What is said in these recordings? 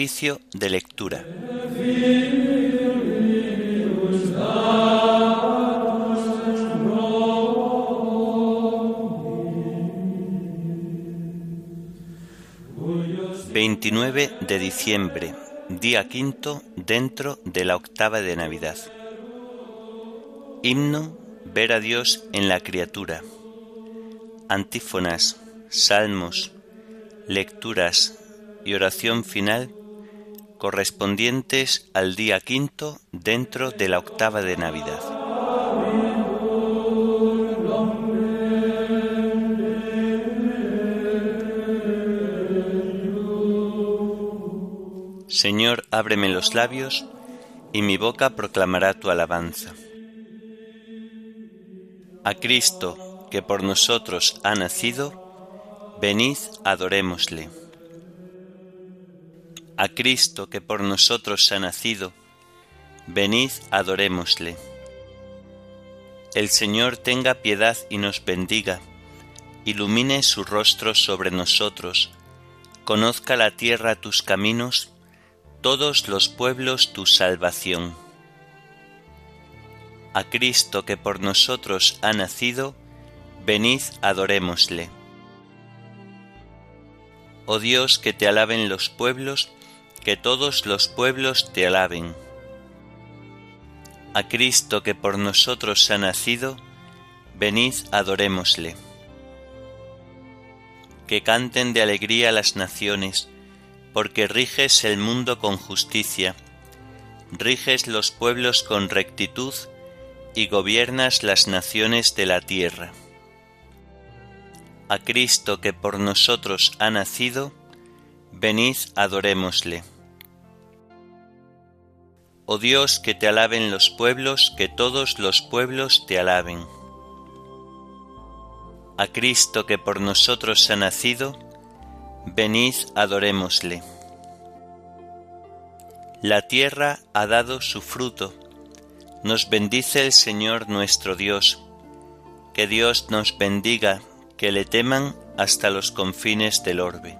de lectura. ...29 de diciembre... ...día quinto dentro de la octava de Navidad... Himno, ver a Dios en la criatura. Antífonas, salmos, lecturas y oración final correspondientes al día quinto dentro de la octava de Navidad. Señor, ábreme los labios, y mi boca proclamará tu alabanza. A Cristo, que por nosotros ha nacido, venid, adorémosle. A Cristo, que por nosotros ha nacido, venid, adorémosle. El Señor tenga piedad y nos bendiga, ilumine su rostro sobre nosotros, conozca la tierra tus caminos, todos los pueblos tu salvación a Cristo que por nosotros ha nacido, venid adorémosle. Oh Dios, que te alaben los pueblos, que todos los pueblos te alaben. A Cristo que por nosotros ha nacido, venid adorémosle. Que canten de alegría las naciones, porque riges el mundo con justicia, riges los pueblos con rectitud, y gobiernas las naciones de la tierra. A Cristo que por nosotros ha nacido, venid adorémosle. Oh Dios, que te alaben los pueblos, que todos los pueblos te alaben. A Cristo que por nosotros ha nacido, venid adorémosle. La tierra ha dado su fruto, nos bendice el Señor nuestro Dios. Que Dios nos bendiga, que le teman hasta los confines del orbe.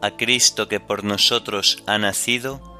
A Cristo que por nosotros ha nacido,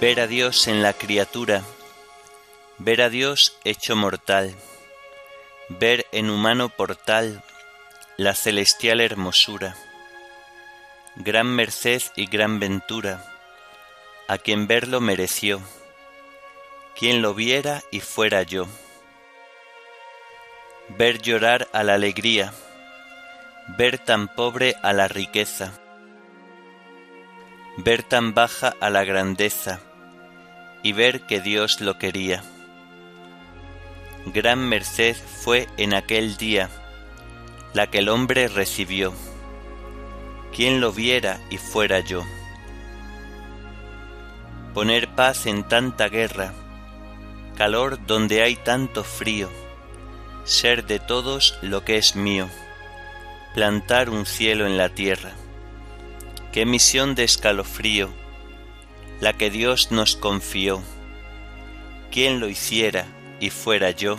Ver a Dios en la criatura, ver a Dios hecho mortal, ver en humano portal la celestial hermosura, gran merced y gran ventura, a quien verlo mereció, quien lo viera y fuera yo. Ver llorar a la alegría, ver tan pobre a la riqueza, ver tan baja a la grandeza, y ver que Dios lo quería. Gran merced fue en aquel día la que el hombre recibió, quien lo viera y fuera yo poner paz en tanta guerra, calor donde hay tanto frío, ser de todos lo que es mío, plantar un cielo en la tierra. Qué misión de escalofrío, la que Dios nos confió. ¿Quién lo hiciera y fuera yo?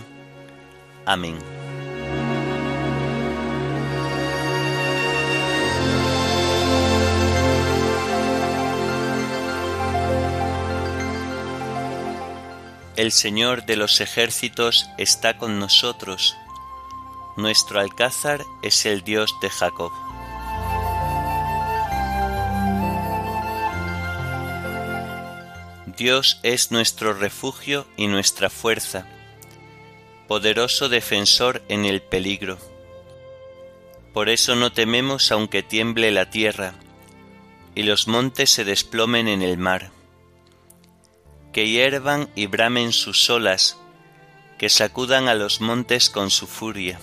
Amén. El Señor de los ejércitos está con nosotros. Nuestro alcázar es el Dios de Jacob. Dios es nuestro refugio y nuestra fuerza, poderoso defensor en el peligro. Por eso no tememos aunque tiemble la tierra y los montes se desplomen en el mar que hiervan y bramen sus olas, que sacudan a los montes con su furia.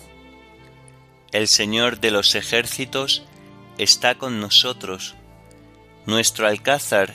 El Señor de los ejércitos está con nosotros. Nuestro alcázar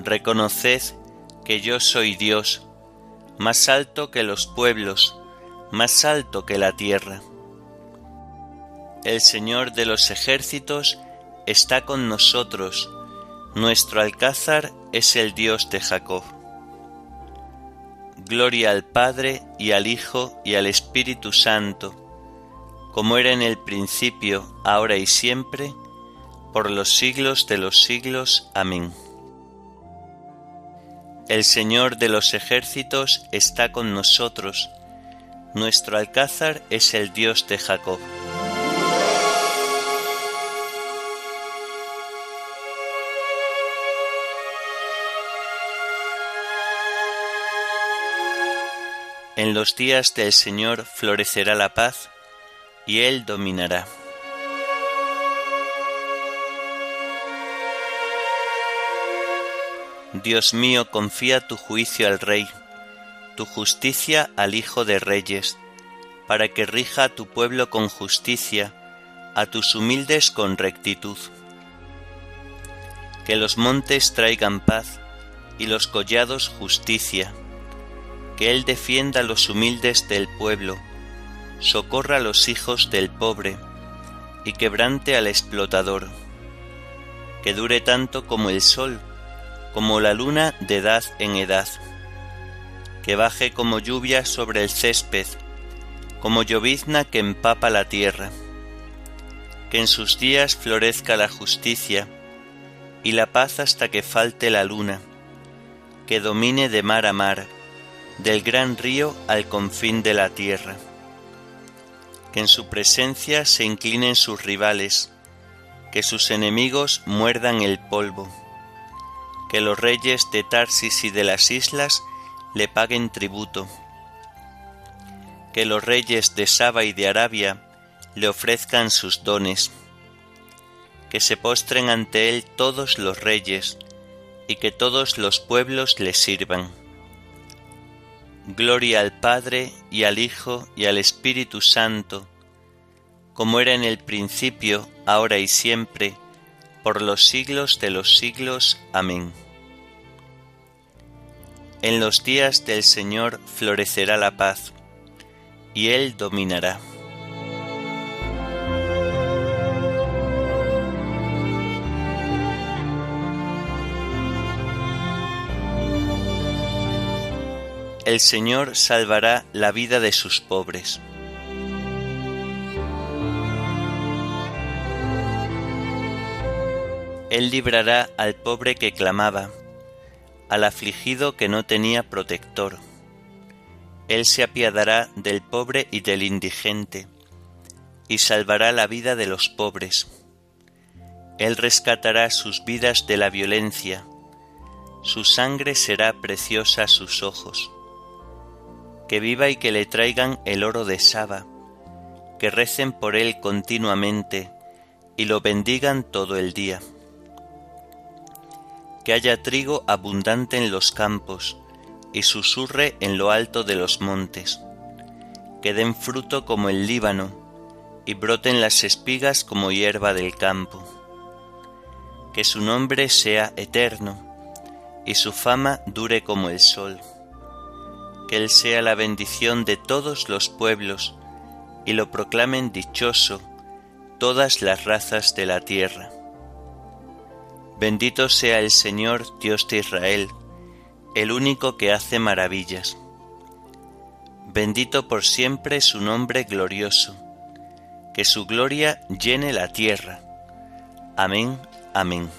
reconoced que yo soy Dios, más alto que los pueblos, más alto que la tierra. El Señor de los ejércitos está con nosotros, nuestro alcázar es el Dios de Jacob. Gloria al Padre y al Hijo y al Espíritu Santo, como era en el principio, ahora y siempre, por los siglos de los siglos. Amén. El Señor de los ejércitos está con nosotros, nuestro alcázar es el Dios de Jacob. En los días del Señor florecerá la paz, y Él dominará. Dios mío, confía tu juicio al Rey, tu justicia al Hijo de Reyes, para que rija a tu pueblo con justicia, a tus humildes con rectitud. Que los montes traigan paz y los collados justicia que Él defienda a los humildes del pueblo, socorra a los hijos del pobre, y quebrante al explotador, que dure tanto como el sol, como la luna de edad en edad, que baje como lluvia sobre el césped, como llovizna que empapa la tierra, que en sus días florezca la justicia, y la paz hasta que falte la luna, que domine de mar a mar, del gran río al confín de la tierra. Que en su presencia se inclinen sus rivales, que sus enemigos muerdan el polvo, que los reyes de Tarsis y de las islas le paguen tributo, que los reyes de Saba y de Arabia le ofrezcan sus dones, que se postren ante él todos los reyes, y que todos los pueblos le sirvan Gloria al Padre y al Hijo y al Espíritu Santo, como era en el principio, ahora y siempre, por los siglos de los siglos. Amén. En los días del Señor florecerá la paz, y Él dominará. el Señor salvará la vida de sus pobres. Él librará al pobre que clamaba, al afligido que no tenía protector. Él se apiadará del pobre y del indigente, y salvará la vida de los pobres. Él rescatará sus vidas de la violencia, su sangre será preciosa a sus ojos que viva y que le traigan el oro de Saba, que recen por él continuamente y lo bendigan todo el día. Que haya trigo abundante en los campos y susurre en lo alto de los montes. Que den fruto como el Líbano y broten las espigas como hierba del campo. Que su nombre sea eterno y su fama dure como el sol que Él sea la bendición de todos los pueblos, y lo proclamen dichoso, todas las razas de la tierra. Bendito sea el Señor Dios de Israel, el único que hace maravillas. Bendito por siempre su nombre glorioso, que su gloria llene la tierra. Amén, amén.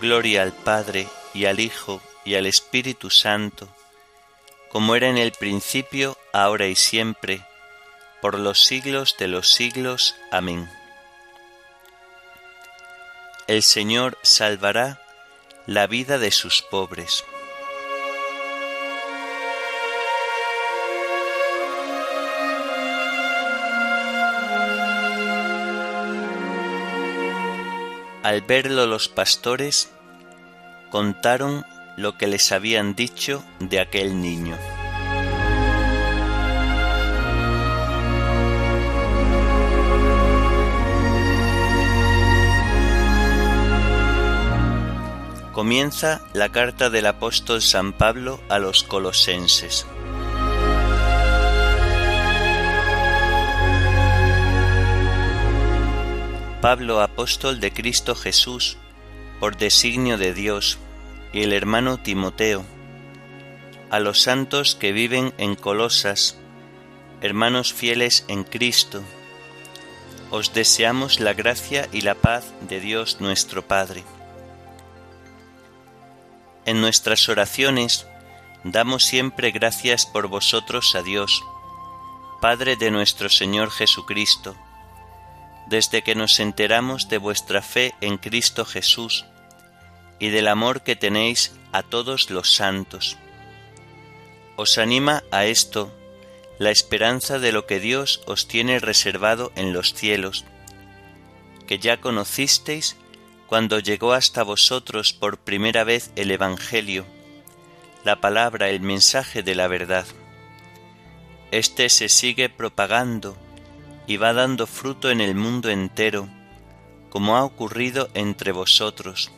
Gloria al Padre y al Hijo y al Espíritu Santo, como era en el principio, ahora y siempre, por los siglos de los siglos. Amén. El Señor salvará la vida de sus pobres. Al verlo los pastores, contaron lo que les habían dicho de aquel niño. Comienza la carta del apóstol San Pablo a los colosenses. Pablo, apóstol de Cristo Jesús, por designio de Dios, y el hermano Timoteo, a los santos que viven en Colosas, hermanos fieles en Cristo, os deseamos la gracia y la paz de Dios nuestro Padre. En nuestras oraciones damos siempre gracias por vosotros a Dios, Padre de nuestro Señor Jesucristo, desde que nos enteramos de vuestra fe en Cristo Jesús y del amor que tenéis a todos los santos. Os anima a esto la esperanza de lo que Dios os tiene reservado en los cielos, que ya conocisteis cuando llegó hasta vosotros por primera vez el Evangelio, la palabra, el mensaje de la verdad. Este se sigue propagando y va dando fruto en el mundo entero, como ha ocurrido entre vosotros,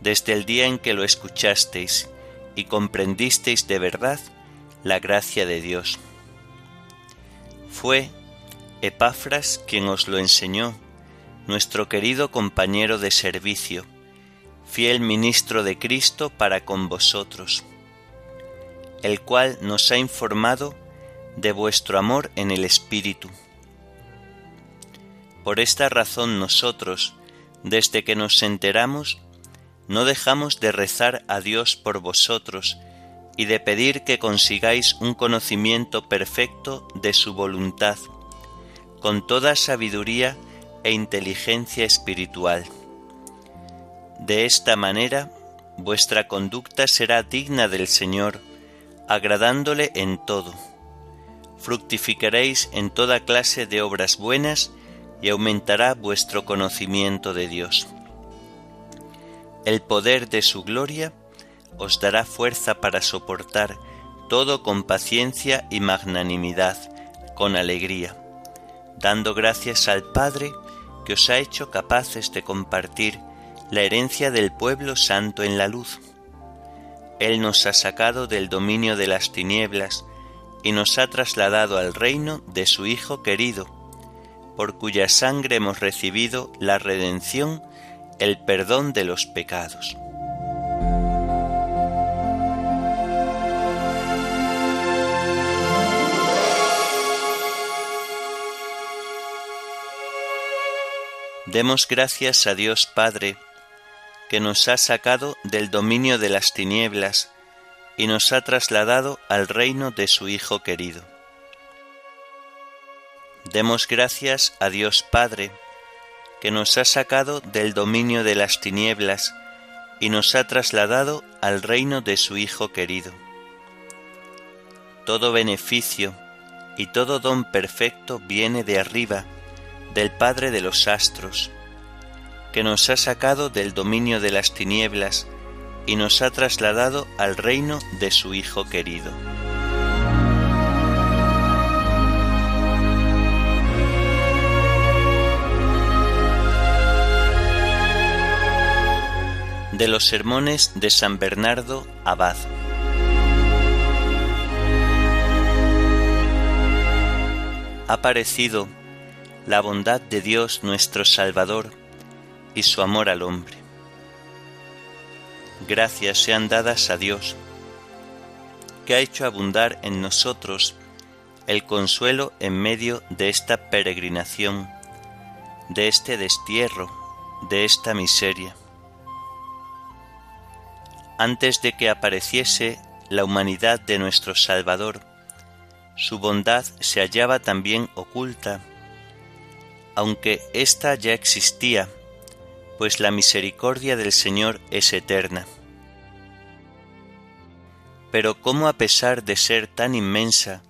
desde el día en que lo escuchasteis y comprendisteis de verdad la gracia de Dios. Fue Epafras quien os lo enseñó, nuestro querido compañero de servicio, fiel ministro de Cristo para con vosotros, el cual nos ha informado de vuestro amor en el Espíritu. Por esta razón nosotros, desde que nos enteramos, no dejamos de rezar a Dios por vosotros y de pedir que consigáis un conocimiento perfecto de su voluntad, con toda sabiduría e inteligencia espiritual. De esta manera, vuestra conducta será digna del Señor, agradándole en todo. Fructificaréis en toda clase de obras buenas y aumentará vuestro conocimiento de Dios. El poder de su gloria os dará fuerza para soportar todo con paciencia y magnanimidad, con alegría, dando gracias al Padre que os ha hecho capaces de compartir la herencia del pueblo santo en la luz. Él nos ha sacado del dominio de las tinieblas y nos ha trasladado al reino de su Hijo querido, por cuya sangre hemos recibido la redención, el perdón de los pecados. Demos gracias a Dios Padre, que nos ha sacado del dominio de las tinieblas y nos ha trasladado al reino de su Hijo querido. Demos gracias a Dios Padre, que nos ha sacado del dominio de las tinieblas y nos ha trasladado al reino de su Hijo querido. Todo beneficio y todo don perfecto viene de arriba, del Padre de los astros, que nos ha sacado del dominio de las tinieblas y nos ha trasladado al reino de su Hijo querido. De los sermones de San Bernardo Abad. Ha parecido la bondad de Dios nuestro Salvador y su amor al hombre. Gracias sean dadas a Dios, que ha hecho abundar en nosotros el consuelo en medio de esta peregrinación, de este destierro, de esta miseria. Antes de que apareciese la humanidad de nuestro Salvador, su bondad se hallaba también oculta, aunque ésta ya existía, pues la misericordia del Señor es eterna. Pero ¿cómo a pesar de ser tan inmensa,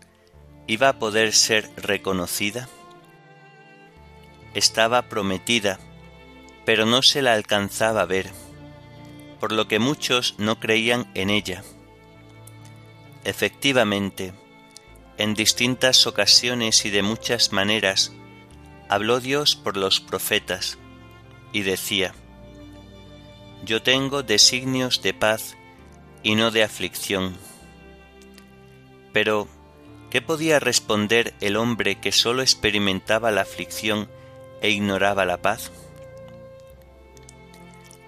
iba a poder ser reconocida? Estaba prometida, pero no se la alcanzaba a ver, por lo que muchos no creían en ella. Efectivamente, en distintas ocasiones y de muchas maneras habló Dios por los profetas y decía, Yo tengo designios de paz y no de aflicción. Pero, ¿qué podía responder el hombre que sólo experimentaba la aflicción e ignoraba la paz?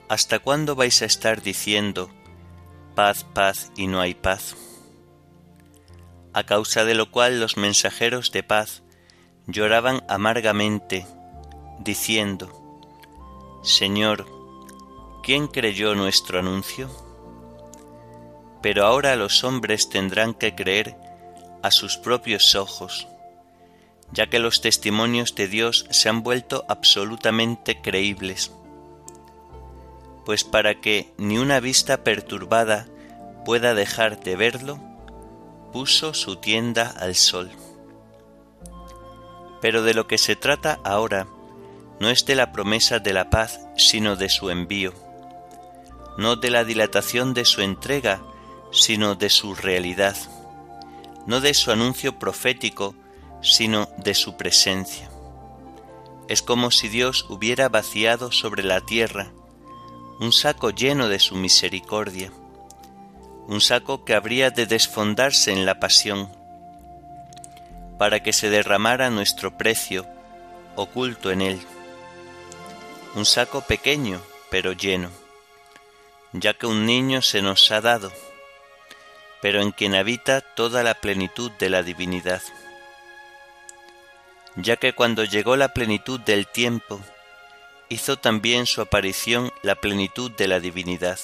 ¿Hasta cuándo vais a estar diciendo paz, paz y no hay paz? A causa de lo cual los mensajeros de paz lloraban amargamente, diciendo, Señor, ¿quién creyó nuestro anuncio? Pero ahora los hombres tendrán que creer a sus propios ojos, ya que los testimonios de Dios se han vuelto absolutamente creíbles. Pues para que ni una vista perturbada pueda dejar de verlo, puso su tienda al sol. Pero de lo que se trata ahora no es de la promesa de la paz, sino de su envío, no de la dilatación de su entrega, sino de su realidad, no de su anuncio profético, sino de su presencia. Es como si Dios hubiera vaciado sobre la tierra un saco lleno de su misericordia, un saco que habría de desfondarse en la pasión, para que se derramara nuestro precio oculto en él. Un saco pequeño, pero lleno, ya que un niño se nos ha dado, pero en quien habita toda la plenitud de la divinidad. Ya que cuando llegó la plenitud del tiempo, hizo también su aparición la plenitud de la divinidad.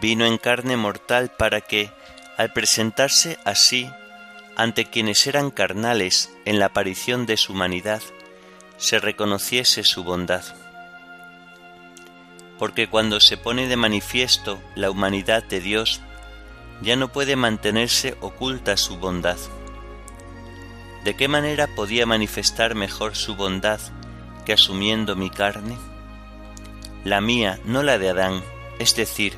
Vino en carne mortal para que, al presentarse así ante quienes eran carnales en la aparición de su humanidad, se reconociese su bondad. Porque cuando se pone de manifiesto la humanidad de Dios, ya no puede mantenerse oculta su bondad. ¿De qué manera podía manifestar mejor su bondad que asumiendo mi carne? La mía, no la de Adán, es decir,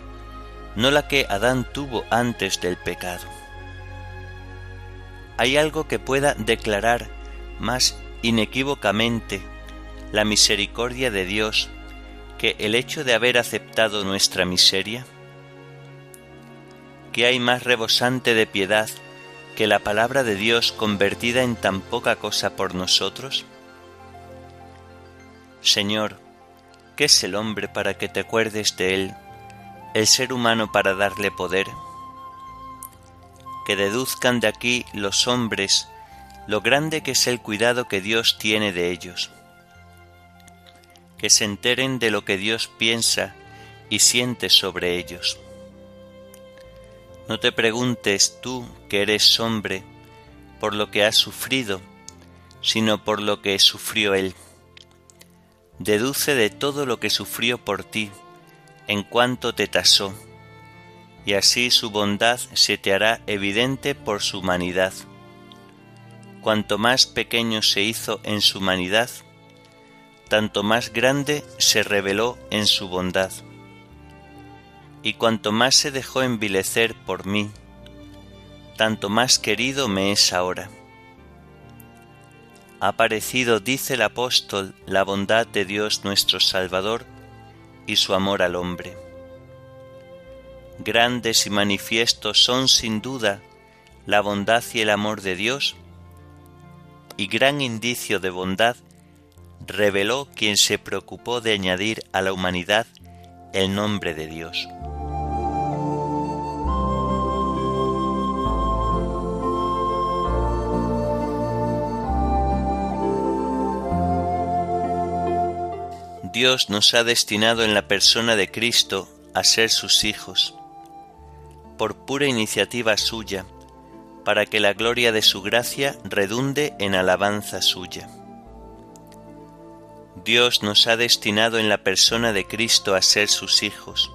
no la que Adán tuvo antes del pecado ¿Hay algo que pueda declarar más inequívocamente la misericordia de Dios que el hecho de haber aceptado nuestra miseria? ¿Qué hay más rebosante de piedad que la palabra de Dios convertida en tan poca cosa por nosotros? Señor, ¿qué es el hombre para que te acuerdes de él, el ser humano para darle poder? Que deduzcan de aquí los hombres lo grande que es el cuidado que Dios tiene de ellos, que se enteren de lo que Dios piensa y siente sobre ellos. No te preguntes tú, que eres hombre, por lo que has sufrido, sino por lo que sufrió Él. Deduce de todo lo que sufrió por ti, en cuanto te tasó y así su bondad se te hará evidente por su humanidad. Cuanto más pequeño se hizo en su humanidad, tanto más grande se reveló en su bondad. Y cuanto más se dejó envilecer por mí, tanto más querido me es ahora. Ha parecido, dice el apóstol, la bondad de Dios nuestro Salvador y su amor al hombre grandes y manifiestos son sin duda la bondad y el amor de Dios, y gran indicio de bondad, reveló quien se preocupó de añadir a la humanidad el nombre de Dios. Dios nos ha destinado en la persona de Cristo a ser sus hijos, por pura iniciativa suya, para que la gloria de su gracia redunde en alabanza suya. Dios nos ha destinado en la persona de Cristo a ser sus hijos,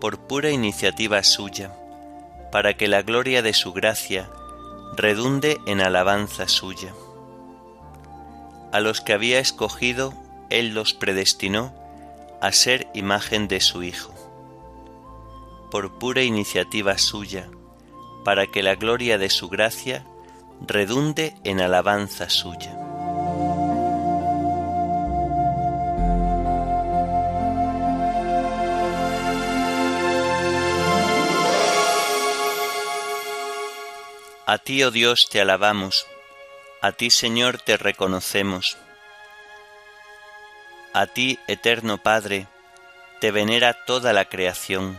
por pura iniciativa suya, para que la gloria de su gracia redunde en alabanza suya. A los que había escogido, Él los predestinó a ser imagen de su Hijo, por pura iniciativa suya, para que la gloria de su gracia redunde en alabanza suya. A ti, oh Dios, te alabamos, a ti, Señor, te reconocemos. A ti, eterno Padre, te venera toda la creación.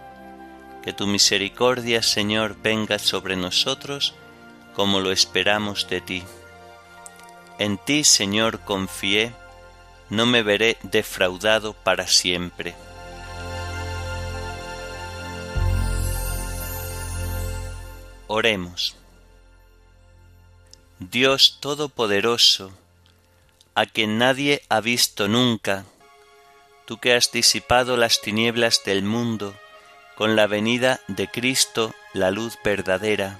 Que tu misericordia, Señor, venga sobre nosotros como lo esperamos de ti. En ti, Señor, confié, no me veré defraudado para siempre. Oremos. Dios Todopoderoso, a quien nadie ha visto nunca, tú que has disipado las tinieblas del mundo con la venida de Cristo, la luz verdadera,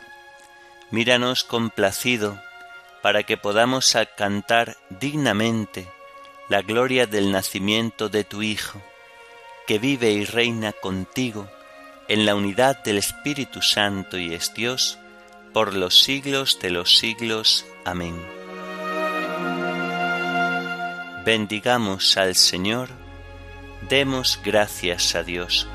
míranos complacido para que podamos cantar dignamente la gloria del nacimiento de tu Hijo, que vive y reina contigo en la unidad del Espíritu Santo y es Dios, por los siglos de los siglos. Amén. Bendigamos al Señor, demos gracias a Dios.